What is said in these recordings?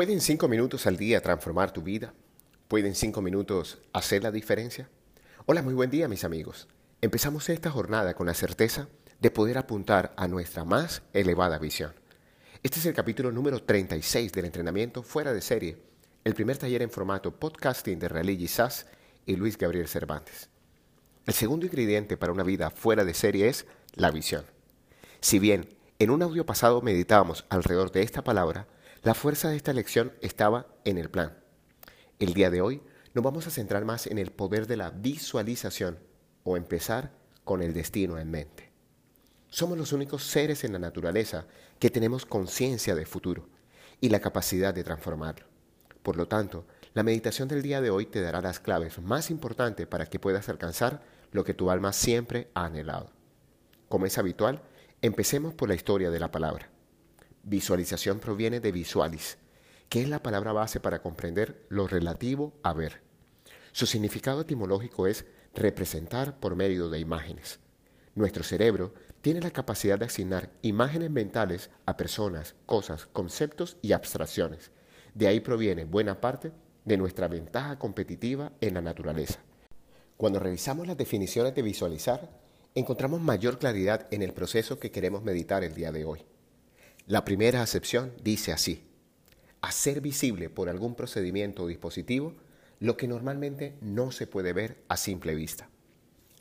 ¿Pueden cinco minutos al día transformar tu vida? ¿Pueden cinco minutos hacer la diferencia? Hola, muy buen día mis amigos. Empezamos esta jornada con la certeza de poder apuntar a nuestra más elevada visión. Este es el capítulo número 36 del entrenamiento fuera de serie, el primer taller en formato podcasting de Religi Sass y Luis Gabriel Cervantes. El segundo ingrediente para una vida fuera de serie es la visión. Si bien en un audio pasado meditábamos alrededor de esta palabra, la fuerza de esta lección estaba en el plan. El día de hoy nos vamos a centrar más en el poder de la visualización o empezar con el destino en mente. Somos los únicos seres en la naturaleza que tenemos conciencia del futuro y la capacidad de transformarlo. Por lo tanto, la meditación del día de hoy te dará las claves más importantes para que puedas alcanzar lo que tu alma siempre ha anhelado. Como es habitual, empecemos por la historia de la palabra. Visualización proviene de visualis, que es la palabra base para comprender lo relativo a ver. Su significado etimológico es representar por medio de imágenes. Nuestro cerebro tiene la capacidad de asignar imágenes mentales a personas, cosas, conceptos y abstracciones. De ahí proviene buena parte de nuestra ventaja competitiva en la naturaleza. Cuando revisamos las definiciones de visualizar, encontramos mayor claridad en el proceso que queremos meditar el día de hoy. La primera acepción dice así, hacer visible por algún procedimiento o dispositivo lo que normalmente no se puede ver a simple vista.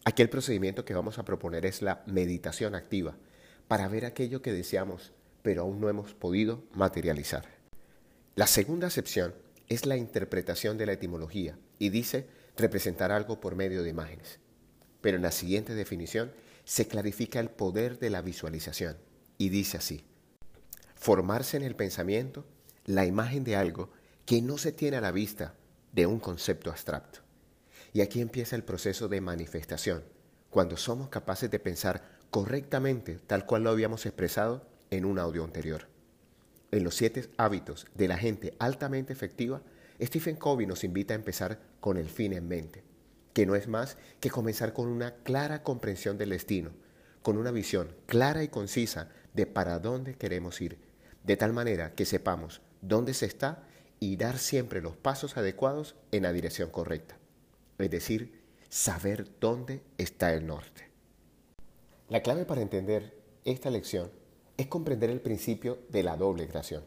Aquí el procedimiento que vamos a proponer es la meditación activa, para ver aquello que deseamos pero aún no hemos podido materializar. La segunda acepción es la interpretación de la etimología y dice representar algo por medio de imágenes. Pero en la siguiente definición se clarifica el poder de la visualización y dice así, formarse en el pensamiento la imagen de algo que no se tiene a la vista de un concepto abstracto. Y aquí empieza el proceso de manifestación, cuando somos capaces de pensar correctamente tal cual lo habíamos expresado en un audio anterior. En los siete hábitos de la gente altamente efectiva, Stephen Covey nos invita a empezar con el fin en mente, que no es más que comenzar con una clara comprensión del destino, con una visión clara y concisa de para dónde queremos ir de tal manera que sepamos dónde se está y dar siempre los pasos adecuados en la dirección correcta. Es decir, saber dónde está el norte. La clave para entender esta lección es comprender el principio de la doble creación.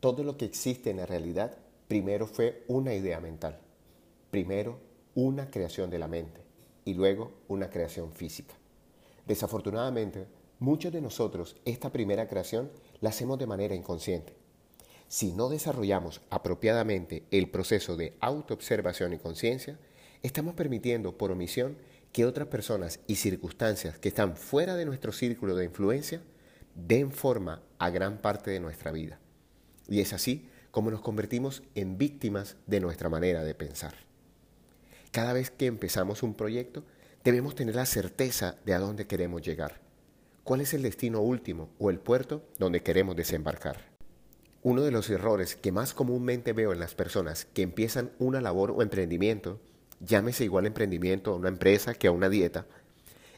Todo lo que existe en la realidad primero fue una idea mental, primero una creación de la mente y luego una creación física. Desafortunadamente, muchos de nosotros esta primera creación la hacemos de manera inconsciente. Si no desarrollamos apropiadamente el proceso de autoobservación y conciencia, estamos permitiendo por omisión que otras personas y circunstancias que están fuera de nuestro círculo de influencia den forma a gran parte de nuestra vida. Y es así como nos convertimos en víctimas de nuestra manera de pensar. Cada vez que empezamos un proyecto, debemos tener la certeza de a dónde queremos llegar cuál es el destino último o el puerto donde queremos desembarcar. Uno de los errores que más comúnmente veo en las personas que empiezan una labor o emprendimiento, llámese igual emprendimiento a una empresa que a una dieta,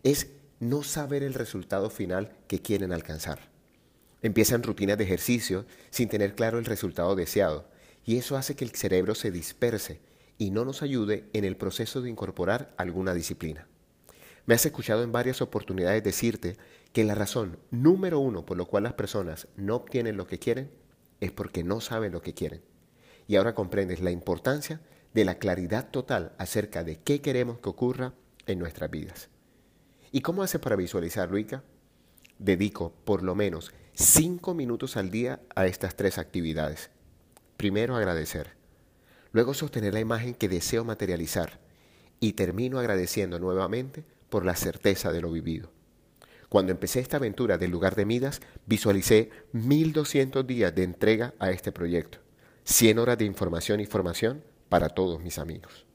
es no saber el resultado final que quieren alcanzar. Empiezan rutinas de ejercicio sin tener claro el resultado deseado y eso hace que el cerebro se disperse y no nos ayude en el proceso de incorporar alguna disciplina. Me has escuchado en varias oportunidades decirte que la razón número uno por lo cual las personas no obtienen lo que quieren es porque no saben lo que quieren. Y ahora comprendes la importancia de la claridad total acerca de qué queremos que ocurra en nuestras vidas. ¿Y cómo hace para visualizar, Luica? Dedico por lo menos cinco minutos al día a estas tres actividades. Primero agradecer, luego sostener la imagen que deseo materializar y termino agradeciendo nuevamente por la certeza de lo vivido. Cuando empecé esta aventura del lugar de Midas, visualicé 1200 días de entrega a este proyecto, 100 horas de información y formación para todos mis amigos.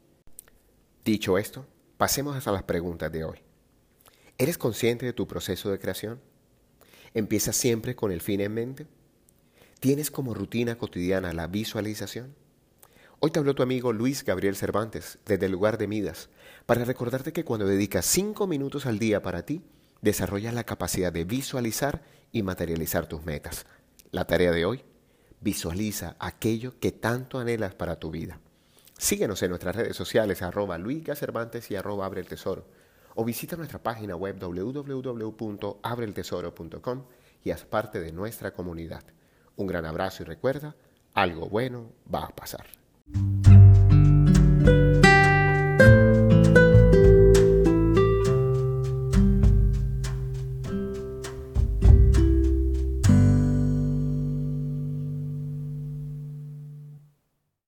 Dicho esto, pasemos a las preguntas de hoy. ¿Eres consciente de tu proceso de creación? ¿Empiezas siempre con el fin en mente? ¿Tienes como rutina cotidiana la visualización? Hoy te habló tu amigo Luis Gabriel Cervantes desde el lugar de Midas para recordarte que cuando dedicas cinco minutos al día para ti, desarrollas la capacidad de visualizar y materializar tus metas. La tarea de hoy, Visualiza aquello que tanto anhelas para tu vida. Síguenos en nuestras redes sociales arroba Luis Cervantes y arroba Abre el Tesoro o visita nuestra página web www.abreltesoro.com y haz parte de nuestra comunidad. Un gran abrazo y recuerda, algo bueno va a pasar.